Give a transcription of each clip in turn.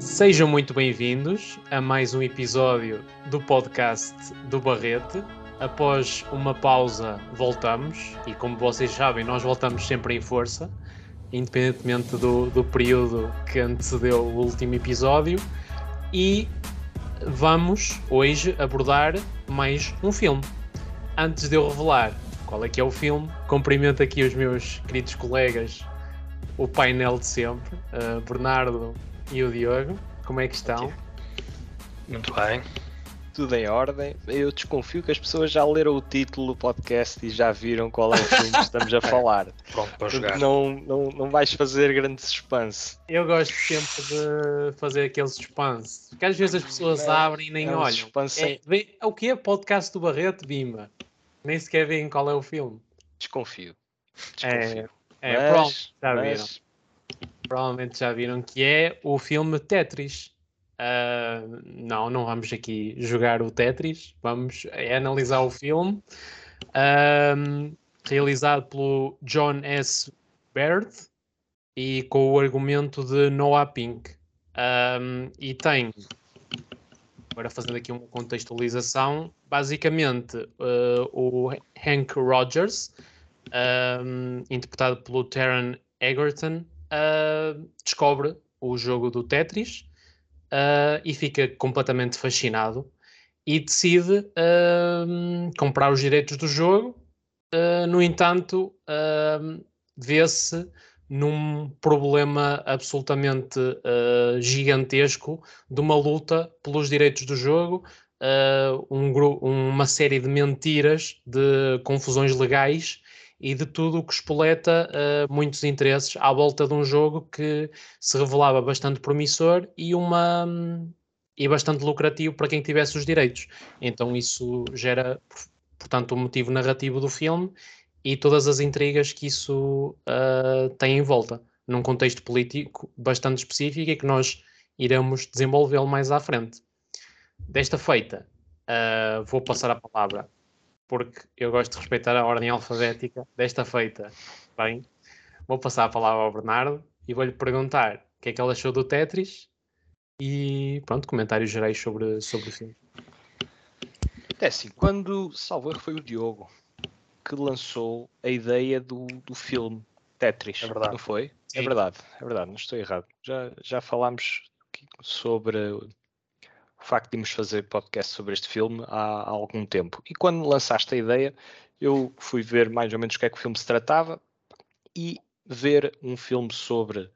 Sejam muito bem-vindos a mais um episódio do podcast do Barrete. Após uma pausa, voltamos e, como vocês sabem, nós voltamos sempre em força, independentemente do, do período que antecedeu o último episódio. E vamos hoje abordar mais um filme. Antes de eu revelar qual é que é o filme, cumprimento aqui os meus queridos colegas, o painel de sempre, uh, Bernardo e o Diogo. Como é que estão? Muito bem. Tudo em ordem. Eu desconfio que as pessoas já leram o título do podcast e já viram qual é o filme que estamos a falar. Pronto, para jogar. Não, não, não vais fazer grande suspense. Eu gosto sempre de fazer aquele suspense. Porque às vezes as pessoas Não, abrem e nem é um olham. suspense É, é o que é podcast do Barreto, Bimba? Nem sequer veem qual é o filme. Desconfio. É, Desconfio. é Mas- pronto, já viram. mas Provavelmente já viram que é o filme Tetris. Ah, não, não vamos aqui jogar o Tetris, vamos é analisar o filme. Ahm, realizado pelo John S. Baird e com o argumento de Noah Pink. Ahm, e tem, agora fazendo aqui uma contextualização, basicamente o Hank Rogers, ahm, interpretado pelo Taron Egerton, ah, descobre o jogo do Tetris ah, e fica completamente fascinado e decide ahm, comprar os direitos do jogo. Ah, no entanto, vê-se num problema absolutamente ah, gigantesco de uma luta pelos direitos do jogo, ah, um uma série de mentiras, de confusões legais e de tudo o que espoleta uh, muitos interesses à volta de um jogo que se revelava bastante promissor e uma e bastante lucrativo para quem tivesse os direitos. Então isso gera, portanto, o motivo narrativo do filme e todas as intrigas que isso uh, tem em volta, num contexto político bastante específico e que nós iremos desenvolvê-lo mais à frente. Desta feita, uh, vou passar a palavra porque eu gosto de respeitar a ordem alfabética desta feita. Bem, vou passar a palavra ao Bernardo e vou-lhe perguntar o que é que ele achou do Tetris e pronto, comentários gerais sobre, sobre o filme. É assim, quando, salvo erro, foi o Diogo que lançou a ideia do, do filme Tetris, É verdade. não foi? É Sim. verdade, é verdade, não estou errado. Já, já falámos sobre o facto de irmos fazer podcast sobre este filme há, há algum tempo. E quando lançaste a ideia, eu fui ver mais ou menos o que é que o filme se tratava e ver um filme sobre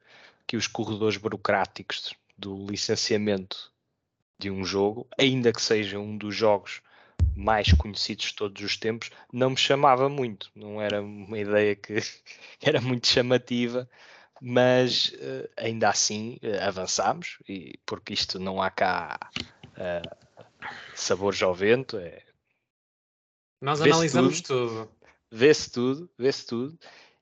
que os corredores burocráticos do licenciamento de um jogo, ainda que seja um dos jogos mais conhecidos de todos os tempos, não me chamava muito. Não era uma ideia que era muito chamativa, mas eh, ainda assim eh, avançámos, e, porque isto não há cá eh, sabores ao vento, é, Nós analisamos tudo. vê-se tudo, vê-se tudo,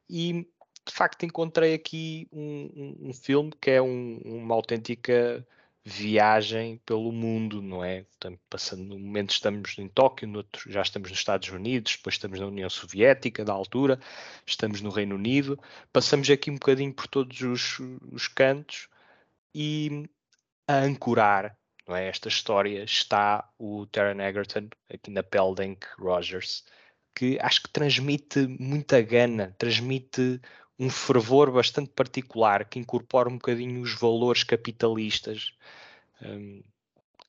e de facto encontrei aqui um, um- um filme que é um- uma autêntica viagem pelo mundo, não é? Portanto, passando no momento estamos em Tóquio, no outro já estamos nos Estados Unidos, depois estamos na União Soviética da altura, estamos no Reino Unido, passamos aqui um bocadinho por todos os, os cantos e a ancorar não é? esta história está o Taron Egerton aqui na pele de Hank Rogers que acho que transmite muita gana, transmite um fervor bastante particular que incorpora um bocadinho os valores capitalistas, hum,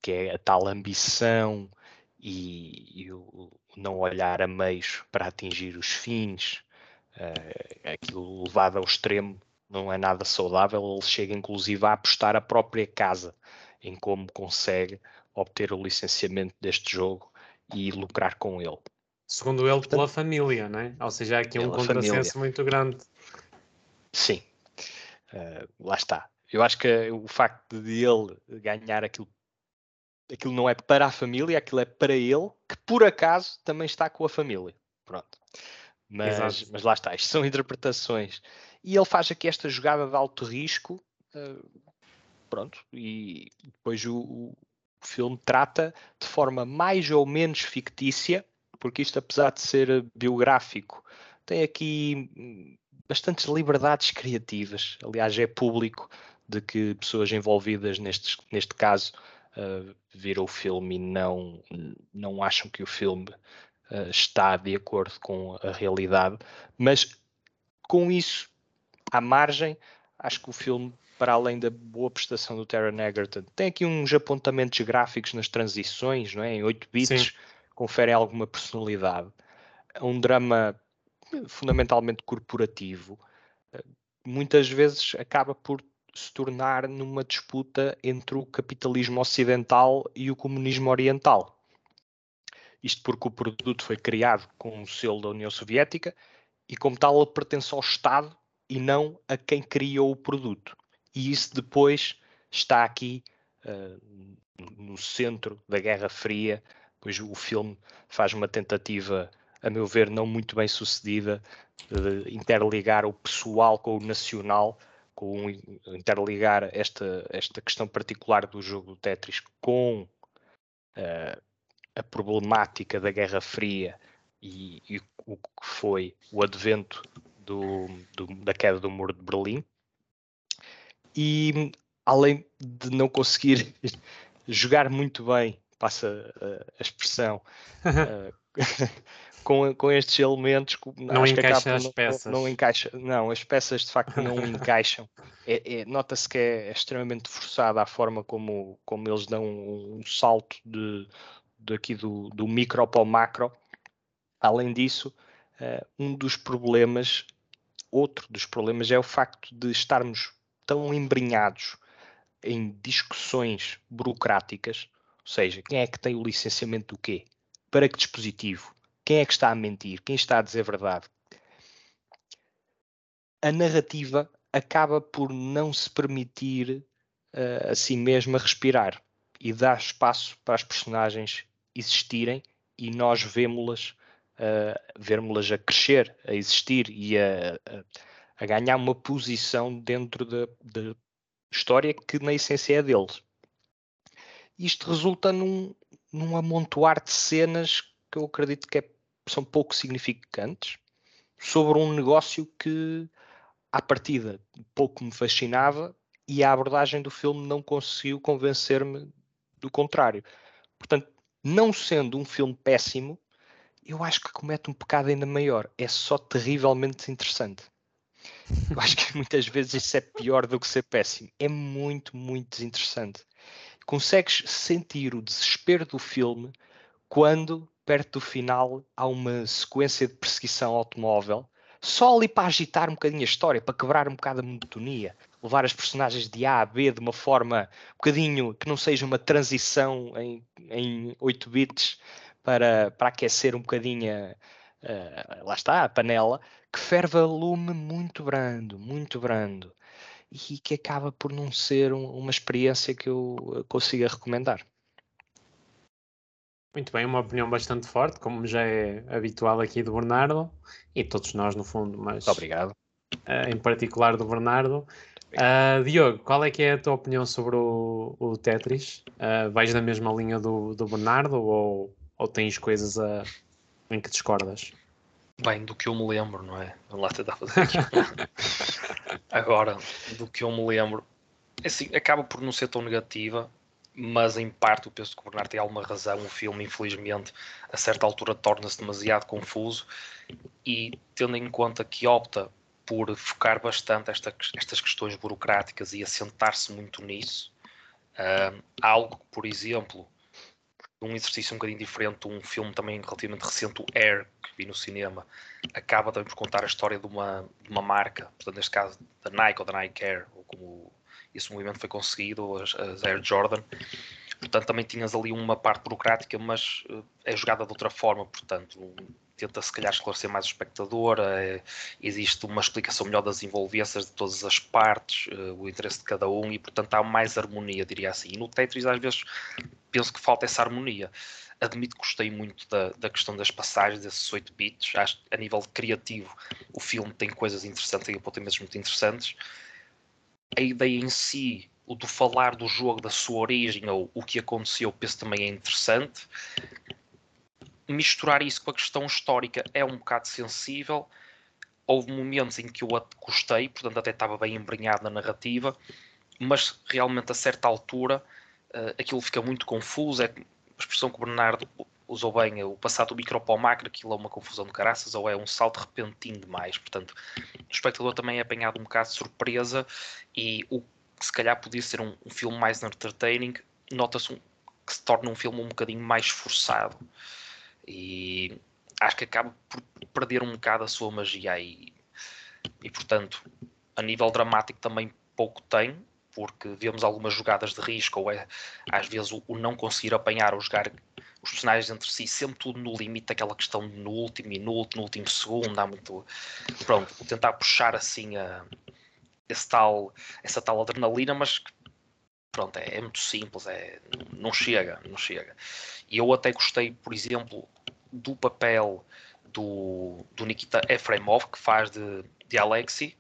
que é a tal ambição e, e o, o não olhar a meios para atingir os fins, eh, aquilo levado ao extremo não é nada saudável, ele chega inclusive a apostar a própria casa em como consegue obter o licenciamento deste jogo e lucrar com ele. Segundo ele, pela família, não é? Ou seja, há aqui um contrassenso muito grande. Sim, Eh, lá está. Eu acho que o facto de ele ganhar aquilo, aquilo não é para a família, aquilo é para ele, que por acaso também está com a família. Pronto. Mas, Exato. mas lá está, isto são interpretações. E ele faz aqui esta jogada de alto risco, eh, pronto, e depois o, o filme trata de forma mais ou menos fictícia, porque isto, apesar de ser biográfico, tem aqui hum, bastantes liberdades criativas. Aliás, é público de que pessoas envolvidas neste, neste caso uh, viram o filme e não, não acham que o filme uh, está de acordo com a realidade, mas com isso, à margem, acho que o filme, para além da boa prestação do Taron Egerton, tem aqui uns apontamentos gráficos nas transições, não é? em 8 bits, Sim. conferem alguma personalidade. É um drama fundamentalmente corporativo, muitas vezes acaba por se tornar numa disputa entre o capitalismo ocidental e o comunismo oriental. Isto porque o produto foi criado com o selo da União Soviética e, como tal, ele pertence ao Estado e não a quem criou o produto. E isso depois está aqui uh, no centro da Guerra Fria, pois o filme faz uma tentativa, a meu ver, não muito bem sucedida de interligar o pessoal com o nacional com interligar esta, esta questão particular do jogo do Tetris com uh, a problemática da Guerra Fria e, e, o que foi o advento do, do, da queda do muro de Berlim. E além de não conseguir jogar muito bem, passa a, a expressão, uh, com, com estes elementos não encaixa as peças. Não, encaixa, não, as peças de facto não encaixam. É, é, Nota-se que é, é, extremamente forçada a forma como, como eles dão um, salto de, de aqui do, do micro para o macro. Além disso, uh, um dos problemas, outro dos problemas é o facto de estarmos tão embrenhados em discussões burocráticas, ou seja, quem é que tem o licenciamento do quê? Para que dispositivo? Quem é que está a mentir? Quem está a dizer verdade? A narrativa acaba por não se permitir uh, a si mesma respirar e dar espaço para as personagens existirem e nós vemos-las uh, vemos-las a crescer, a existir e a, a, a ganhar uma posição dentro da, da, história que na essência é deles. Isto resulta num, num amontoar de cenas que eu acredito que é, são pouco significantes sobre um negócio que, à partida, pouco me fascinava e a abordagem do filme não conseguiu convencer-me do contrário. Portanto, não sendo um filme péssimo, eu acho que comete um pecado ainda maior. É só terrivelmente interessante. Eu acho que muitas vezes isso é pior do que ser péssimo. É muito, muito desinteressante. Consegues sentir o desespero do filme quando, perto do final, há uma sequência de perseguição automóvel, só ali para agitar um bocadinho a história, para quebrar um bocado a monotonia, levar as personagens de A a B de uma forma um bocadinho que não seja uma transição em, em 8 bits para, para aquecer um bocadinho, uh, lá está, a panela, que ferve a lume muito brando, muito brando, e que acaba por não ser um, uma experiência que eu consiga recomendar. Muito bem, uma opinião bastante forte, como já é habitual aqui do Bernardo, e todos nós no fundo, mas... Muito obrigado. Uh, em particular do Bernardo. Uh, Diogo, qual é que é a tua opinião sobre o, o Tetris? Uh, vais na mesma linha do, do Bernardo ou, ou tens coisas a, em que discordas? Bem, do que eu me lembro, não é? Vamos lá tentar fazer aqui. Agora, do que eu me lembro, é assim, acaba por não ser tão negativa, mas em parte eu penso que o Bernardo tem alguma razão. O filme, infelizmente, a certa altura torna-se demasiado confuso e, tendo em conta que opta por focar bastante esta, estas questões burocráticas e assentar-se muito nisso, uh, algo que, por exemplo, um exercício um bocadinho diferente, um filme também relativamente recente, o Air, que vi no cinema, acaba também por contar a história de uma, de uma marca, portanto, neste caso da Nike ou da Nike Air, ou como esse movimento foi conseguido, as, as Air Jordan. Portanto, também tinhas ali uma parte burocrática, mas uh, é jogada de outra forma, portanto, tenta se calhar esclarecer mais o espectador, é, existe uma explicação melhor das envolvências de todas as partes, uh, o interesse de cada um, e portanto há mais harmonia, diria assim. E no Tetris, às vezes, penso que falta essa harmonia. Admito que gostei muito da, da questão das passagens, desses 8 bits. Acho a nível criativo, o filme tem coisas interessantes, tem apontamentos muito interessantes a ideia em si, o do falar do jogo, da sua origem ou o que aconteceu, penso também é interessante. Misturar isso com a questão histórica é um bocado sensível. Houve momentos em que eu gostei, portanto, até estava bem embrenhado na narrativa, mas realmente a certa altura uh, aquilo fica muito confuso. É a expressão que o Bernardo usou bem, o passado do micro para o macro, aquilo é uma confusão de caraças ou é um salto repentino demais. Portanto, o espectador também é apanhado um bocado de surpresa e o que se calhar podia ser um, um filme mais entertaining, nota-se um, que se torna um filme um bocadinho mais forçado. E acho que acaba por perder um bocado a sua magia aí. E portanto, a nível dramático também pouco tem, porque vemos algumas jogadas de risco, ou é às vezes o, o não conseguir apanhar ou jogar os personagens entre si, sempre tudo no limite, aquela questão no último minuto, no último segundo, há muito. Pronto, tentar puxar assim a, esse tal, essa tal adrenalina, mas pronto, é, é, muito simples, é, não chega, não chega. E eu até gostei, por exemplo, do papel do, do Nikita Efremov, que faz de, de Alexi,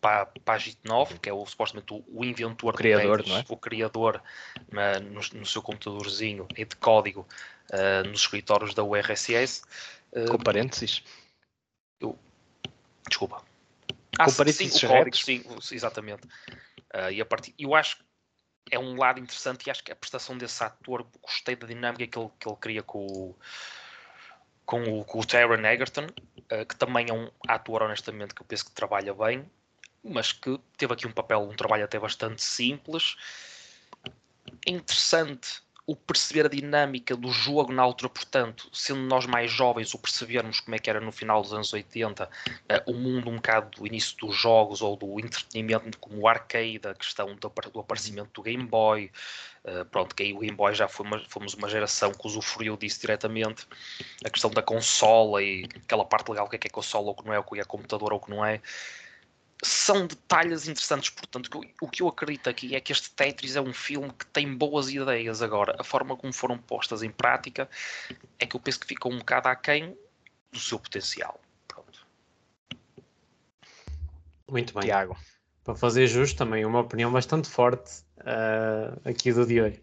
para, para a GIT9, que é o, supostamente o, o inventor o criador, Tetris, é? o criador no, no, seu computadorzinho e de código uh, nos escritórios da URSS. Uh, Com parênteses? Eu, desculpa. Com ah, parênteses sim, o código, sim, exatamente. Uh, e a partir, eu acho que é um lado interessante e acho que a prestação desse ator, gostei da dinâmica que ele, que ele cria com o, com o, com o Taron Egerton, uh, que também é um ator, honestamente, que eu penso que trabalha bem mas que teve aqui um papel, um trabalho até bastante simples. É interessante o perceber a dinâmica do jogo na altura, portanto, sendo nós mais jovens, o percebermos como é que era no final dos anos 80, uh, eh, o mundo um bocado do início dos jogos ou do entretenimento como o arcade, a questão do, do aparecimento do Game Boy, uh, pronto, que aí o Game Boy já foi uma, fomos uma geração que usufruiu disso diretamente, a questão da consola e aquela parte legal, o que é que é consola ou o que não é, o que é computador ou o que não é, são detalhes interessantes. Portanto, o que eu acredito aqui é que este Tetris é um filme que tem boas ideias. Agora, a forma como foram postas em prática é que eu penso que ficou um bocado aquém do seu potencial. Pronto. Muito bem. Tiago. Para fazer justo, também uma opinião bastante forte uh, aqui do Diogo.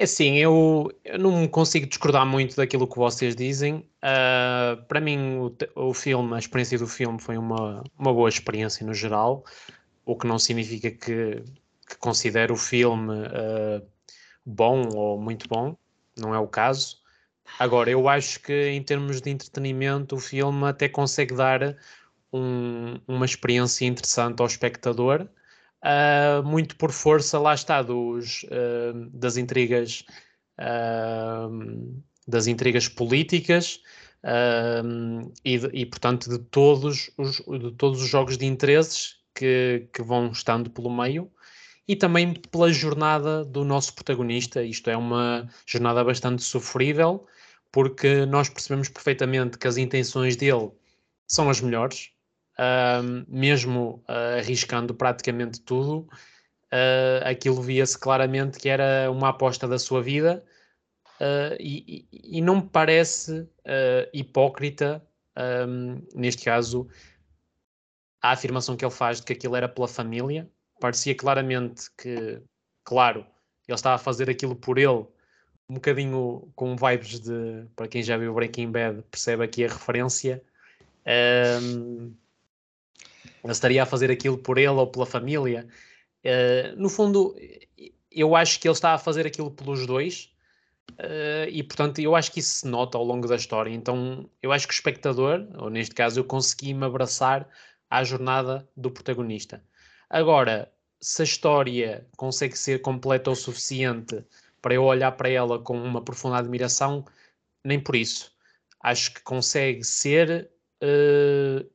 É assim, eu, eu não consigo discordar muito daquilo que vocês dizem. Uh, para mim, o, o, filme, a experiência do filme foi uma, uma boa experiência no geral, o que não significa que, que considero o filme uh, bom ou muito bom, não é o caso. Agora, eu acho que em termos de entretenimento, o filme até consegue dar um, uma experiência interessante ao espectador uh, muito por força, lá está, dos, uh, das intrigas uh, das intrigas políticas e, e, portanto, de todos, os, de todos os jogos de interesses que, que vão estando pelo meio e também pela jornada do nosso protagonista. Isto é uma jornada bastante sofrível, porque nós percebemos perfeitamente que as intenções dele são as melhores, mesmo uh, arriscando praticamente tudo, uh, aquilo via-se claramente que era uma aposta da sua vida ah, e, e, não me parece hipócrita, um, neste caso, a afirmação que ele faz de que aquilo era pela família. Parecia claramente que, claro, ele estava a fazer aquilo por ele, um bocadinho com vibes de, para quem já viu Breaking Bad, percebe aqui a referência. Um, ele estaria a fazer aquilo por ele ou pela família. Uh, no fundo, eu acho que ele está a fazer aquilo pelos dois. Uh, e portanto, eu acho que isso se nota ao longo da história. Então, eu acho que o espectador, ou neste caso, eu consegui me abraçar à jornada do protagonista. Agora, se a história consegue ser completa o suficiente para eu olhar para ela com uma profunda admiração, nem por isso. Acho que consegue ser uh,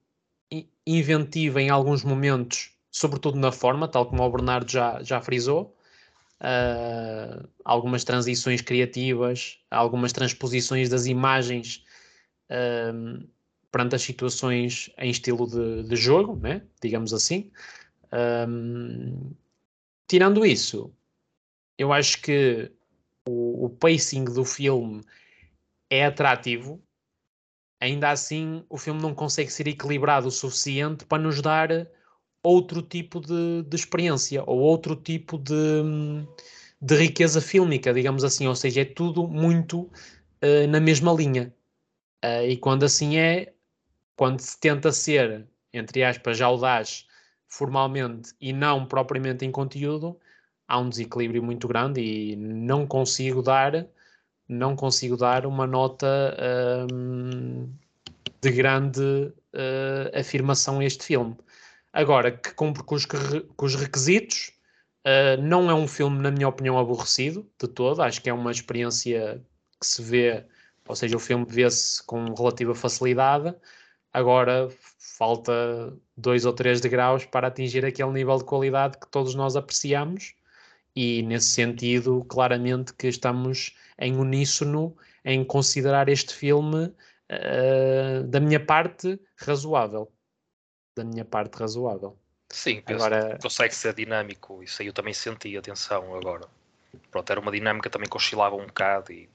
inventiva em alguns momentos, sobretudo na forma, tal como o Bernardo já, já frisou. Uh, algumas transições criativas, algumas transposições das imagens uh, perante as situações em estilo de, de jogo, né? digamos assim. Um, tirando isso, eu acho que o, o pacing do filme é atrativo, ainda assim o filme não consegue ser equilibrado o suficiente para nos dar outro tipo de, de experiência ou outro tipo de, de, riqueza fílmica, digamos assim, ou seja, é tudo muito uh, na mesma linha. Uh, e quando assim é, quando se tenta ser, entre aspas, audaz formalmente e não propriamente em conteúdo, há um desequilíbrio muito grande e não consigo dar não consigo dar uma nota um, de grande uh, afirmação a este filme. Agora, que cumpre com os, com os requisitos, uh, não é um filme, na minha opinião, aborrecido de todo. Acho que é uma experiência que se vê, ou seja, o filme vê-se com relativa facilidade. Agora, falta dois ou três degraus para atingir aquele nível de qualidade que todos nós apreciamos e nesse sentido, claramente que estamos em uníssono em considerar este filme uh, da minha parte razoável. Da minha parte razoável. Sim, agora consegue ser dinâmico, isso aí eu também senti, atenção agora. Pronto, era uma dinâmica também que oscilava um bocado e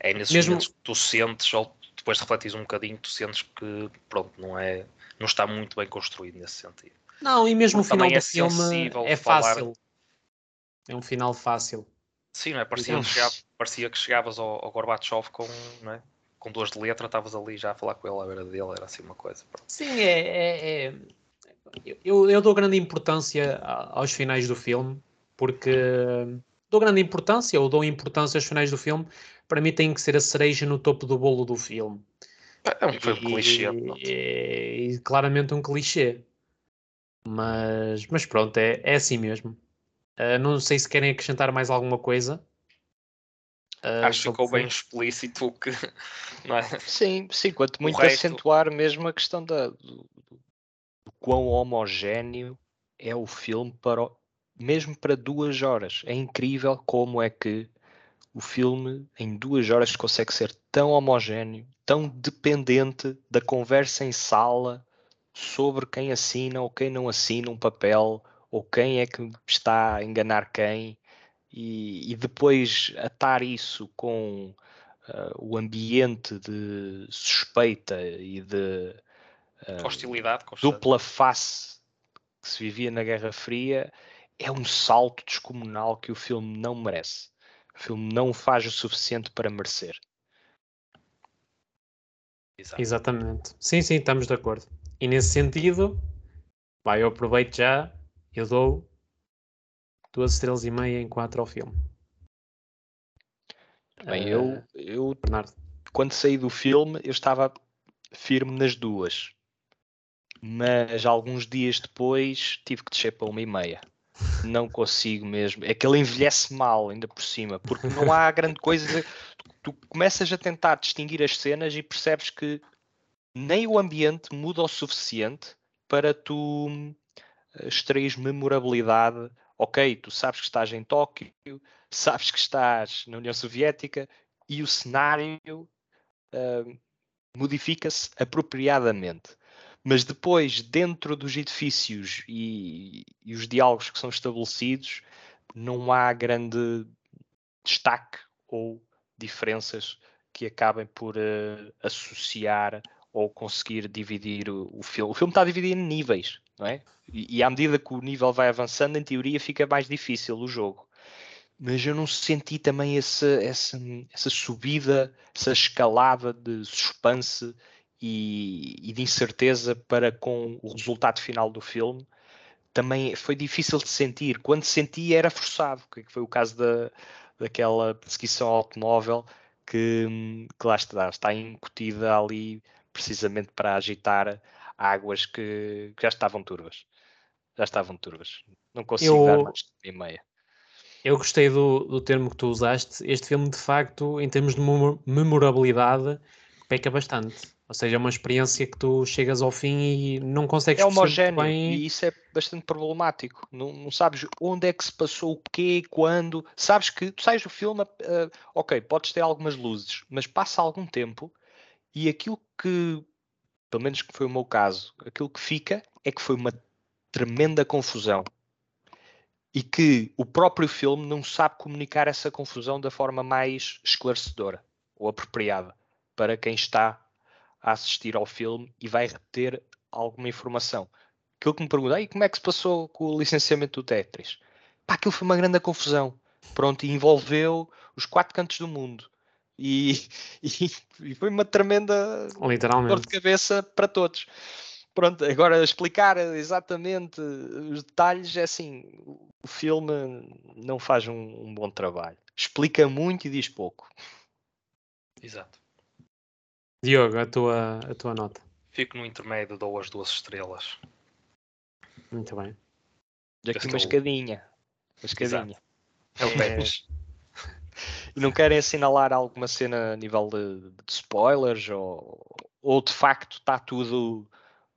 é nesses Mesmo... momentos que tu sentes, ou depois refletis um bocadinho, tu sentes que pronto, não é, não está muito bem construído nesse sentido. Não, e mesmo Porque o final do é filme é fácil. É um final fácil. Sim, não é? Parecia, que, chegava, parecia que chegavas ao, ao Gorbachev com, não é? com duas de letra, estavas ali já a falar com ele à beira dele, era assim uma coisa. Pronto. Sim, é, é, é... Eu, eu, dou grande importância aos finais do filme, porque dou grande importância, ou dou importância aos finais do filme, para mim tem que ser a cereja no topo do bolo do filme. É um filme clichê. E, e, claramente um clichê. Mas, mas pronto, é, é assim mesmo. Uh, não sei se querem acrescentar mais alguma coisa. Uh, Acho que ficou bem explícito que. Não é? Sim, sim, quanto muito resto... acentuar mesmo a questão da, do, do, quão homogéneo é o filme para mesmo para duas horas. É incrível como é que o filme em duas horas consegue ser tão homogéneo, tão dependente da conversa em sala sobre quem assina ou quem não assina um papel ou quem é que está a enganar quem, e, e depois atar isso com uh, o ambiente de suspeita e de uh, hostilidade, dupla face que se vivia na Guerra Fria, é um salto descomunal que o filme não merece. O filme não faz o suficiente para merecer. Exato. Exatamente. Sim, sim, estamos de acordo. E nesse sentido, vai, eu aproveito já eu dou duas estrelas e meia em quatro ao filme. Bem, eu, eu Bernardo. quando saí do filme eu estava firme nas duas. Mas alguns dias depois tive que descer para uma e meia. Não consigo mesmo. É que ele envelhece mal, ainda por cima, porque não há grande coisa. Tu começas a tentar distinguir as cenas e percebes que nem o ambiente muda o suficiente para tu extraís memorabilidade. Ok, tu sabes que estás em Tóquio, sabes que estás na União Soviética e o cenário uh, modifica-se apropriadamente. Mas depois, dentro dos edifícios e, e os diálogos que são estabelecidos, não há grande destaque ou diferenças que acabem por uh, associar ou conseguir dividir o, o filme. O filme está dividido em níveis não é? E, e à medida que o nível vai avançando, em teoria fica mais difícil o jogo. Mas eu não senti também essa, essa, subida, essa escalada de suspense e, e de incerteza para com o resultado final do filme também foi difícil de sentir. Quando senti era forçado, que foi o caso da, daquela perseguição automóvel que, que lá está, está incutida ali precisamente para agitar águas que, que já estavam turvas. Já estavam turvas. Não consigo eu, dar mais de meia. Eu gostei do, do termo que tu usaste. Este filme, de facto, em termos de memorabilidade, peca bastante. Ou seja, é uma experiência que tu chegas ao fim e não consegues É homogéneo bem... e isso é bastante problemático. Não, não, sabes onde é que se passou o quê, quando. Sabes que tu sais do filme, uh, ok, podes ter algumas luzes, mas passa algum tempo e aquilo que pelo menos que foi o meu caso, aquilo que fica é que foi uma tremenda confusão e que o próprio filme não sabe comunicar essa confusão da forma mais esclarecedora ou apropriada para quem está a assistir ao filme e vai reter alguma informação. Aquilo que me perguntei, como é que se passou com o licenciamento do Tetris? Pá, aquilo foi uma grande confusão. Pronto, e envolveu os quatro cantos do mundo. E, e, e foi uma tremenda dor de cabeça para todos. pronto, agora explicar exatamente os detalhes é assim, o filme não faz um, um bom trabalho. Explica muito e diz pouco. Exato. Diogo, a tua, a tua nota. Fico no intermédio, dou as duas estrelas. Muito bem. Aqui uma escadinha. Uma escadinha. É o. Pérez. E não querem assinalar alguma cena a nível de, de spoilers ou, ou de facto está tudo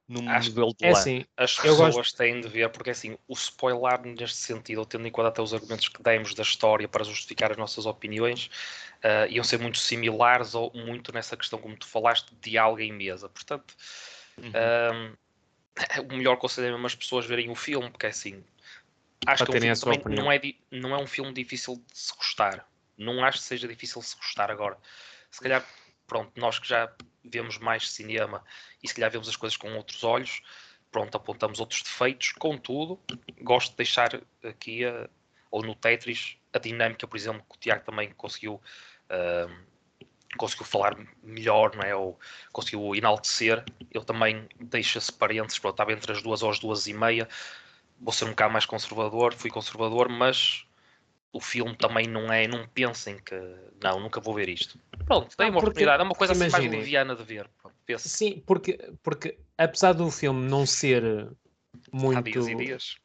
no Acho- modelo de É assim, As pessoas gosto- têm de ver, porque assim, o spoiler neste sentido, tendo em conta até os argumentos que demos da história para justificar as nossas opiniões, ah, iam ser muito similares ou muito nessa questão, como tu falaste, de diálogo em mesa. Portanto, Uhum. ah, o melhor conselho é mesmo as pessoas verem o filme, porque é assim, acho Para que é um não é, não é um filme difícil de se gostar. Não acho que seja difícil se gostar agora. Se calhar, pronto, nós que já vemos mais cinema e se calhar vemos as coisas com outros olhos, pronto, apontamos outros defeitos. Contudo, gosto de deixar aqui, ou no Tetris, a dinâmica, por exemplo, que o Tiago também conseguiu, ah, conseguiu falar melhor, não é? Ou conseguiu enaltecer. Eu também deixo esse parênteses, pronto, estava entre as duas ou as duas e meia. Vou ser um bocado mais conservador, fui conservador, mas o filme também não é, não pensem que, não, nunca vou ver isto. Pronto, tem Não, uma porque, oportunidade, é uma coisa assim mais liviana de ver. Pronto, sim, porque, porque apesar do filme não ser há muito. dias e dias.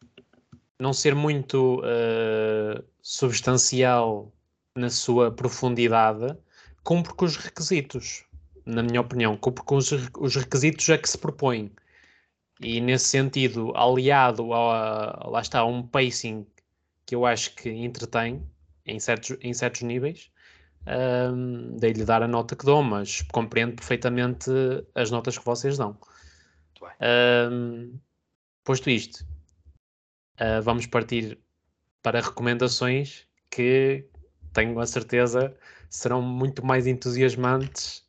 não ser muito eh, substancial na sua profundidade, cumpre com os requisitos, na minha opinião, cumpre com os, os requisitos a que se propõe. E nesse sentido, aliado a, lá está, a um pacing que eu acho que entretém em certos, em certos níveis, um, dei-lhe dar a nota que dou, mas compreendo perfeitamente as notas que vocês dão. Um, posto isto, Uh, vamos partir para recomendações que tenho a certeza serão muito mais entusiasmantes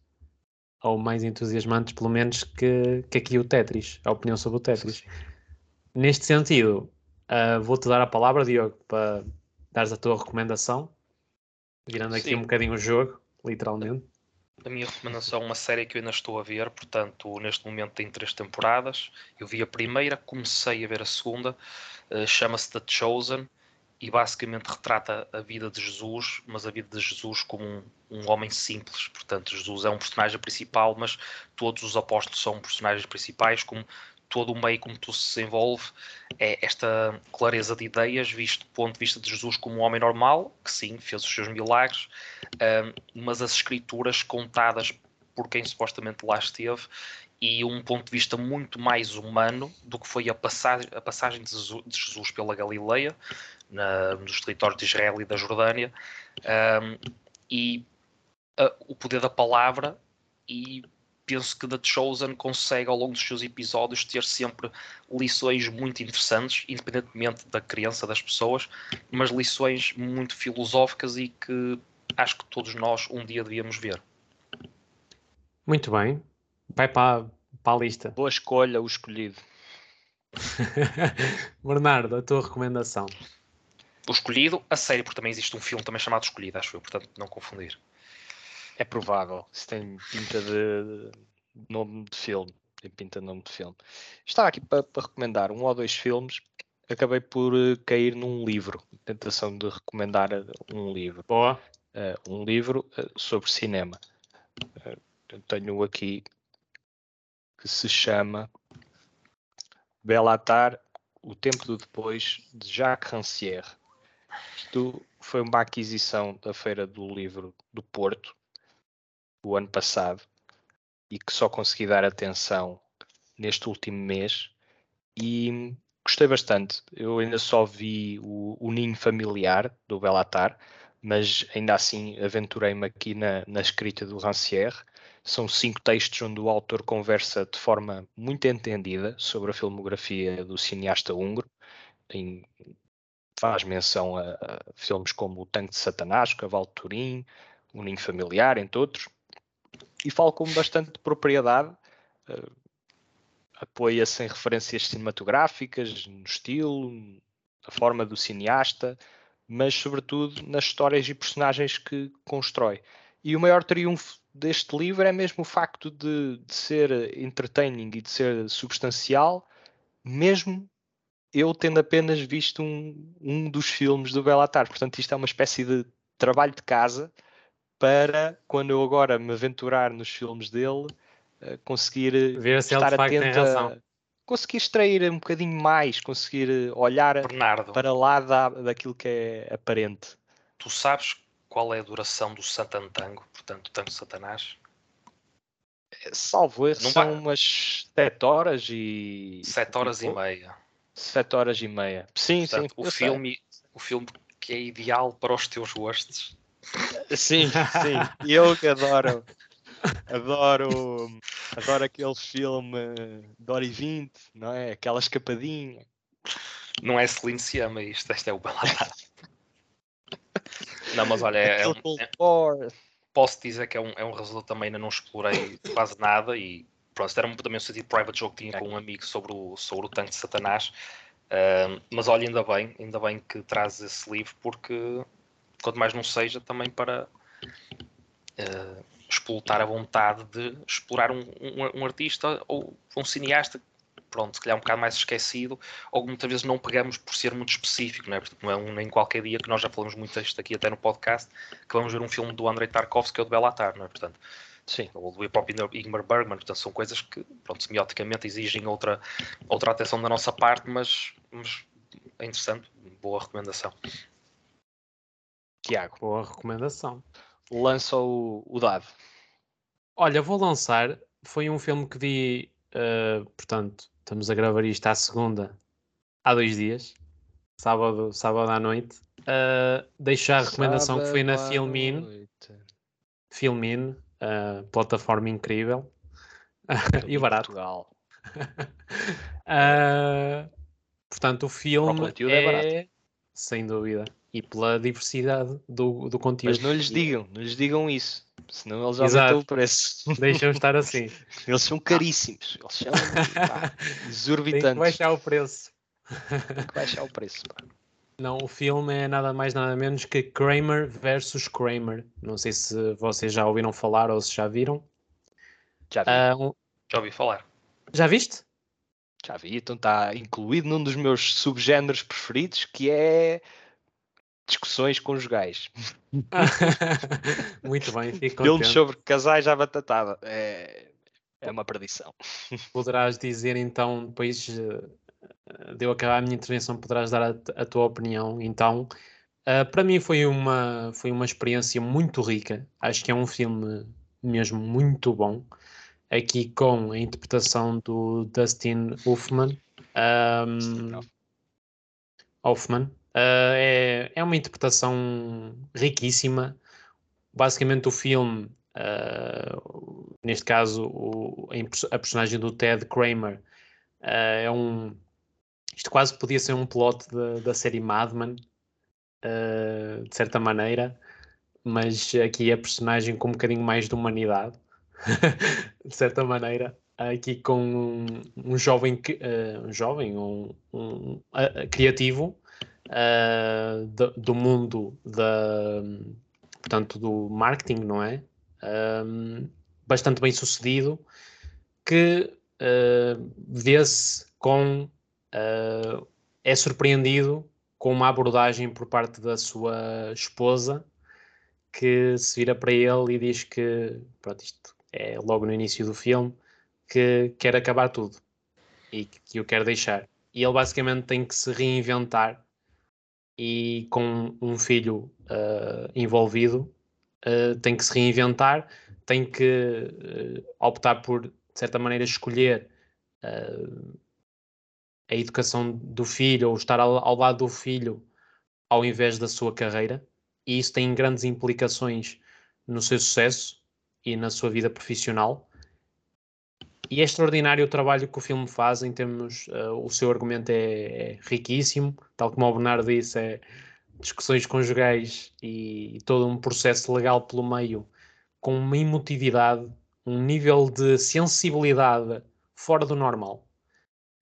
ou mais entusiasmantes pelo menos que, que aqui o Tetris, a opinião sobre o Tetris. Neste sentido, uh, vou-te dar a palavra, Diogo, para dares a tua recomendação, virando aqui Sim. um bocadinho o jogo, literalmente. A minha recomendação é uma série que eu ainda estou a ver, portanto, neste momento tem três temporadas. Eu vi a primeira, comecei a ver a segunda, eh, chama-se The Chosen e basicamente retrata a vida de Jesus, mas a vida de Jesus como um, um homem simples. Portanto, Jesus é um personagem principal, mas todos os apóstolos são personagens principais, como todo o meio como tu se desenvolve, é esta clareza de ideias, visto do ponto de vista de Jesus como um homem normal, que sim, fez os seus milagres, um, mas as escrituras contadas por quem supostamente lá esteve e um ponto de vista muito mais humano do que foi a passagem, a passagem de, Jesus, pela Galileia, na, nos territórios de Israel e da Jordânia, um, e uh, o poder da palavra e penso que The Chosen consegue ao longo dos seus episódios ter sempre lições muito interessantes, independentemente da crença das pessoas, mas lições muito filosóficas e que acho que todos nós um dia devíamos ver. Muito bem, vai para, para a lista. Boa escolha, o escolhido. Bernardo, a tua recomendação. O Escolhido, a série, porque também existe um filme também chamado Escolhido, acho eu, portanto não confundir. É provável. Isso tem pinta de de nome de filme. Tem pinta de nome de filme. Estava aqui para, para recomendar um ou dois filmes. Acabei por eh, cair num livro. Tentação de recomendar eh, um livro. Boa. Eh, um livro sobre cinema. Eu tenho aqui que se chama Belatar, O Tempo do Depois, de Jacques Rancière. Isto foi uma aquisição da Feira do Livro do Porto, o ano passado, e que só consegui dar atenção neste último mês. E gostei bastante. Eu ainda só vi o, o Ninho Familiar, do Belatar, mas ainda assim aventurei-me aqui na, na escrita do Rancière. São cinco textos onde o autor conversa de forma muito entendida sobre a filmografia do cineasta húngaro. Tem, faz menção a, a, filmes como O Tanque de Satanás, Cavalo de Turim, O Ninho Familiar, entre outros. E falo com bastante propriedade. Uh, Apoia-se em referências cinematográficas, no estilo, na forma do cineasta, mas sobretudo nas histórias e personagens que constrói. E o maior triunfo deste livro é mesmo o facto de, de ser entertaining e de ser substancial, mesmo eu tendo apenas visto um, um dos filmes do Belatar. Portanto, isto é uma espécie de trabalho de casa para quando eu agora me aventurar nos filmes dele, uh, conseguir Ver se estar ele atento razão. a, conseguir extrair um bocadinho mais, conseguir olhar Bernardo, para lá da, daquilo que é aparente. tu sabes qual é a duração do Santantango, portanto, o Tango Satanás? Salvo erro, são vai- umas 7 horas e. 7 horas e pouco. meia. 7 horas e meia. Sim, Portanto, sim. o eu sei. filme, o filme que é ideal para os teus gostos. Sim, sim. Eu que adoro. Adoro, adoro aquele filme de hora e 20, não é? Aquela escapadinha. Não é Celine Siama isto, este é o Belatar. Não, mas olha, é, é um- é- posso dizer que é um, é um resultado também ainda não explorei quase nada e pronto, isto era um- também um sentido private joke que tinha com um amigo sobre o, sobre o tanque de Satanás. Ahm, mas olha, ainda bem, ainda bem que traz esse livro porque quanto mais não seja também para ah, explotar a vontade de explorar um, um, um artista ou um cineasta pronto, se calhar um bocado mais esquecido, ou muitas vezes não pegamos por ser muito específico, não é? Portanto, não é um, nem qualquer dia que nós já falamos muito disto aqui até no podcast, que vamos ver um filme do Andrei Tarkovsky ou do Belatar, não é? Portanto, Sim. ou do próprio Ingmar Bergman, portanto, são coisas que, pronto, semioticamente exigem outra, outra atenção da nossa parte, mas, mas é interessante, boa recomendação. Tiago, Boa recomendação. lança o, o dado. Olha, vou lançar. Foi um filme que vi, uh, portanto, estamos a gravar isto à segunda, há dois dias, sábado, sábado à noite. Uh, deixo a recomendação que foi na Sábado Filmin, noite. Filmin, uh, plataforma incrível e barato. Portugal. Uh, portanto, o filme conteúdo é barato. é, sem dúvida, e pela diversidade do, do conteúdo. Mas não lhes digam, não lhes digam isso. Senão eles Exato. aumentam o preço. Deixam estar assim. Eles são caríssimos. Eles são pá, Tem que exorbitantes. baixar o preço. Tem que baixar o preço. pá. Não, o filme é nada mais nada menos que Kramer versus Kramer. Não sei se vocês já ouviram falar ou se já viram. Já vi, Ah, um- Já ouvi falar. já viste? já vi. Então está incluído num dos meus subgéneros preferidos, que é discussões conjugais. Muito bem, fico Filmes contente. sobre casais à batatada. É, é uma perdição. Poderás dizer então, depois eh, de eu acabar a minha intervenção, poderás dar a, a tua opinião. Então, Ah, para mim foi uma, foi uma experiência muito rica. Acho que é um filme mesmo muito bom. Aqui com a interpretação do Dustin Hoffman. Ahm, Hoffman. Ah, é, é uma interpretação riquíssima. Basicamente, o filme, ah, neste caso, o- a, personagem do Ted Kramer, ah, é um. Isto quase podia ser um plot da, da série Mad Men, ah, de certa maneira, mas aqui a personagem com um bocadinho mais de humanidade, de certa maneira. Aqui com um, um jovem, ah, um jovem, um, um, ah, criativo, ah, do, do mundo da, portanto, do marketing, não é? Ahm, bastante bem sucedido, que ah, vê-se com. ah, é surpreendido com uma abordagem por parte da sua esposa que se vira para ele e diz que, pronto, isto é logo no início do filme, que quer acabar tudo e que, que o quer deixar. E ele basicamente tem que se reinventar e com um filho ah, envolvido uh, tem que se reinventar, tem que uh, optar por, de certa maneira, escolher uh, a educação do filho ou estar ao, ao lado do filho ao invés da sua carreira, e isso tem grandes implicações no seu sucesso e na sua vida profissional. E é extraordinário o trabalho que o filme faz em termos. uh, o seu argumento é, é riquíssimo, tal como o Bernardo disse, é discussões conjugais e todo um processo legal pelo meio, com uma emotividade, um nível de sensibilidade fora do normal.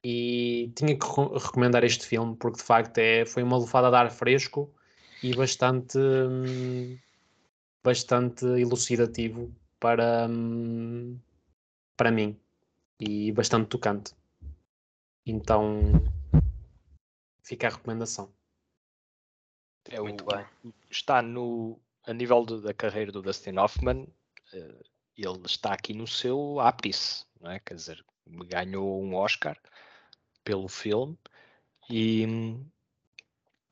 E tinha que re- recomendar este filme porque de facto é, foi uma lufada de ar fresco e bastante, hum, bastante elucidativo para, hum, para mim e bastante tocante. Então fica a recomendação. É o- Muito bem. Está no, a nível do- da carreira do Dustin Hoffman, eh, ele está aqui no seu ápice, não é? Quer dizer, ganhou um Oscar pelo filme e,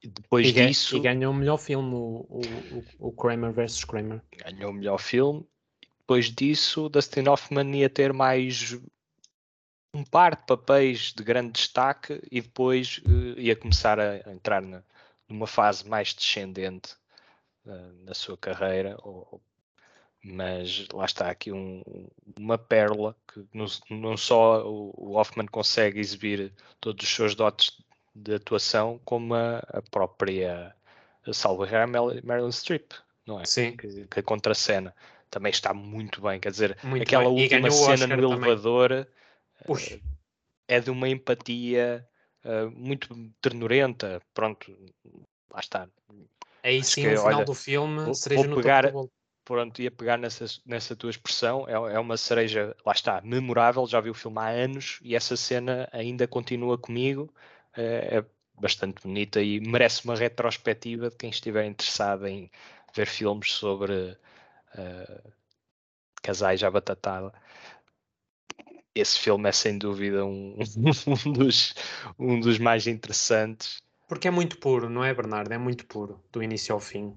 depois E, disso e ganhou o melhor filme, o, o, o- o Kramer vs. Kramer. ganhou o melhor filme. Depois disso, Dustin Hoffman ia ter mais um par de papéis de grande destaque e depois eh, ia começar a entrar na- numa fase mais descendente na sua carreira. ou- mas lá está aqui um- uma pérola que não, não só o, o Hoffman consegue exibir todos os seus dotes de atuação, como a, a própria salva Marilyn Streep, não é? Sim, que, que a contracena também está muito bem. Quer dizer, muito aquela bem. Última cena no elevador Ui, é de uma empatia uh, muito ternurenta. Pronto, lá está. aí acho sim, que, o final olha, do filme, vou- cereja vou no topo pegar- bolo. Pronto, ia pegar nessa, nessa tua expressão. É, é uma cereja, lá está, memorável. Já vi o filme há anos e essa cena ainda continua comigo. É, é bastante bonita e merece uma retrospectiva de quem estiver interessado em ver filmes sobre uh, casais à batatada. Esse filme é sem dúvida um, um, dos, um dos mais interessantes. Porque é muito puro, não é, Bernardo? É muito puro, do início ao fim.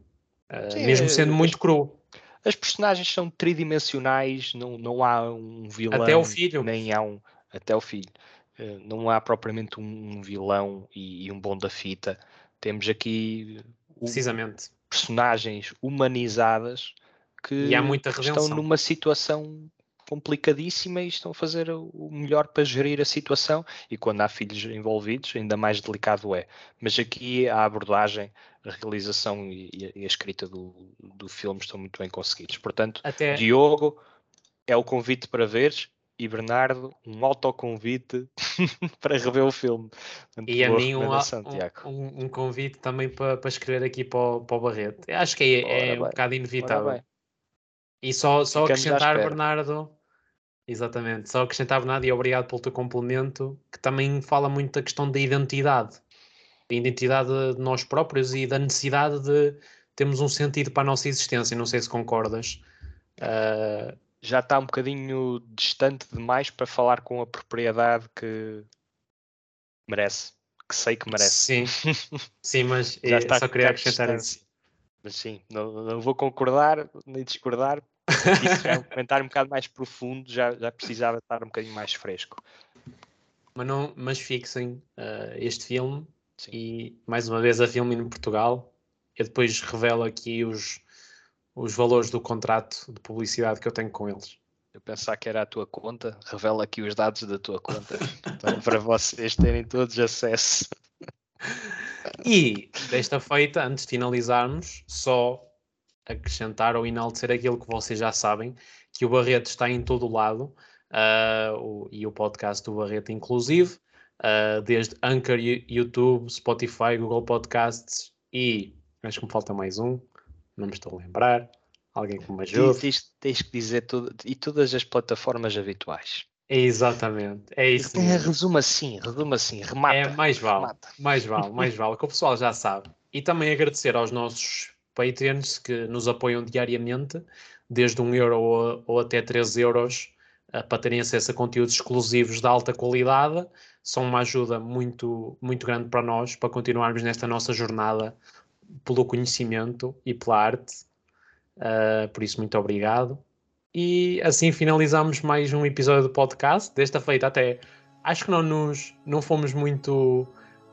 Uh, Sim, mesmo é- sendo muito cru. As personagens são tridimensionais, não, não há um vilão. Até o filho. Nem há um. Até o filho. Eh, Não há propriamente um, um vilão e, e um bom da fita. Temos aqui o- Precisamente. personagens humanizadas que estão numa situação complicadíssima e estão a fazer o melhor para gerir a situação. E quando há filhos envolvidos ainda mais delicado é. Mas aqui a abordagem a realização e, a- escrita do, do filme estão muito bem conseguidos. Portanto Até, Diogo é o convite para veres. E Bernardo um autoconvite para rever o filme. Portanto, e a mim um, um, um convite também para, para escrever aqui para o, para o Barreto. Acho que é, é um bocado inevitável. E só, só Ficamos acrescentar. Bernardo, exatamente, só acrescentar, Bernardo, e obrigado pelo teu complemento, que também fala muito da questão da identidade, da identidade de nós próprios e da necessidade de termos um sentido para a nossa existência. Não sei se concordas. Ah, já está um bocadinho distante demais para falar com a propriedade que merece, que sei que merece. sim, sim, mas Já eh, está só queria acrescentar isso. Mas sim, não, não vou concordar nem discordar. Isso já é um comentário um bocado mais profundo, já, já precisava estar um bocadinho mais fresco. Mas, não, mas fixem ah, este filme Sim. e mais uma vez a filme em Portugal. Eu depois revelo aqui os, os valores do contrato de publicidade que eu tenho com eles. Eu pensar que era a tua conta, revela aqui os dados da tua conta para, para vocês terem todos acesso. E desta feita, antes de finalizarmos, só acrescentar ou enaltecer aquilo que vocês já sabem, que o Barreto está em todo o lado, ah, o- e o podcast do Barreto inclusive, ah, desde Anchor, YouTube, Spotify, Google Podcasts e acho que me falta mais um, não me estou a lembrar, alguém que me ajude. Tens, tens que dizer tudo, e todas as plataformas habituais. Exatamente, é isso É, resume assim, resume assim, remata. É, mais vale. remata. Mais vale, mais vale, que o pessoal já sabe. E também agradecer aos nossos Patreons que nos apoiam diariamente, desde 1 euro ou, ou até 3 euros, eh, para terem acesso a conteúdos exclusivos de alta qualidade. São uma ajuda muito, muito grande para nós, para continuarmos nesta nossa jornada pelo conhecimento e pela arte. Eh, por isso, muito obrigado. E assim finalizamos mais um episódio do podcast. Desta feita, até acho que não nos não fomos muito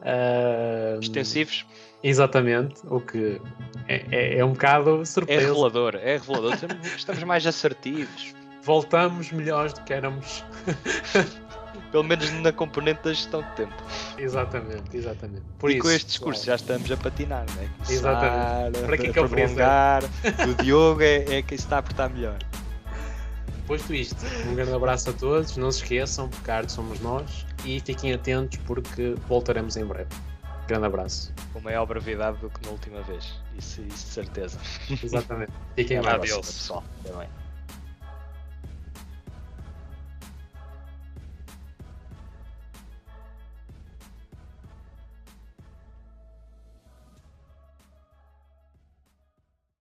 eh, Extensivos. Exatamente, o que é, é, é um bocado É surpresa. revelador, é revelador. Estamos- mais assertivos. Voltamos melhores do que éramos. Pelo menos na componente da gestão de tempo. exatamente, exatamente. Por e isso, com este discurso pessoal, já estamos a patinar, não é? Exatamente. Para que é que eu prolongar. O Diogo é, é quem está a apertar melhor. Posto isto, um grande abraço a todos. Não se esqueçam, Ricardo somos nós. E fiquem atentos porque voltaremos em breve. Grande abraço. Com maior brevidade do que na última vez. Isso, isso de certeza. Exatamente. Fiquem bem. Adeus. pessoal. Até bem.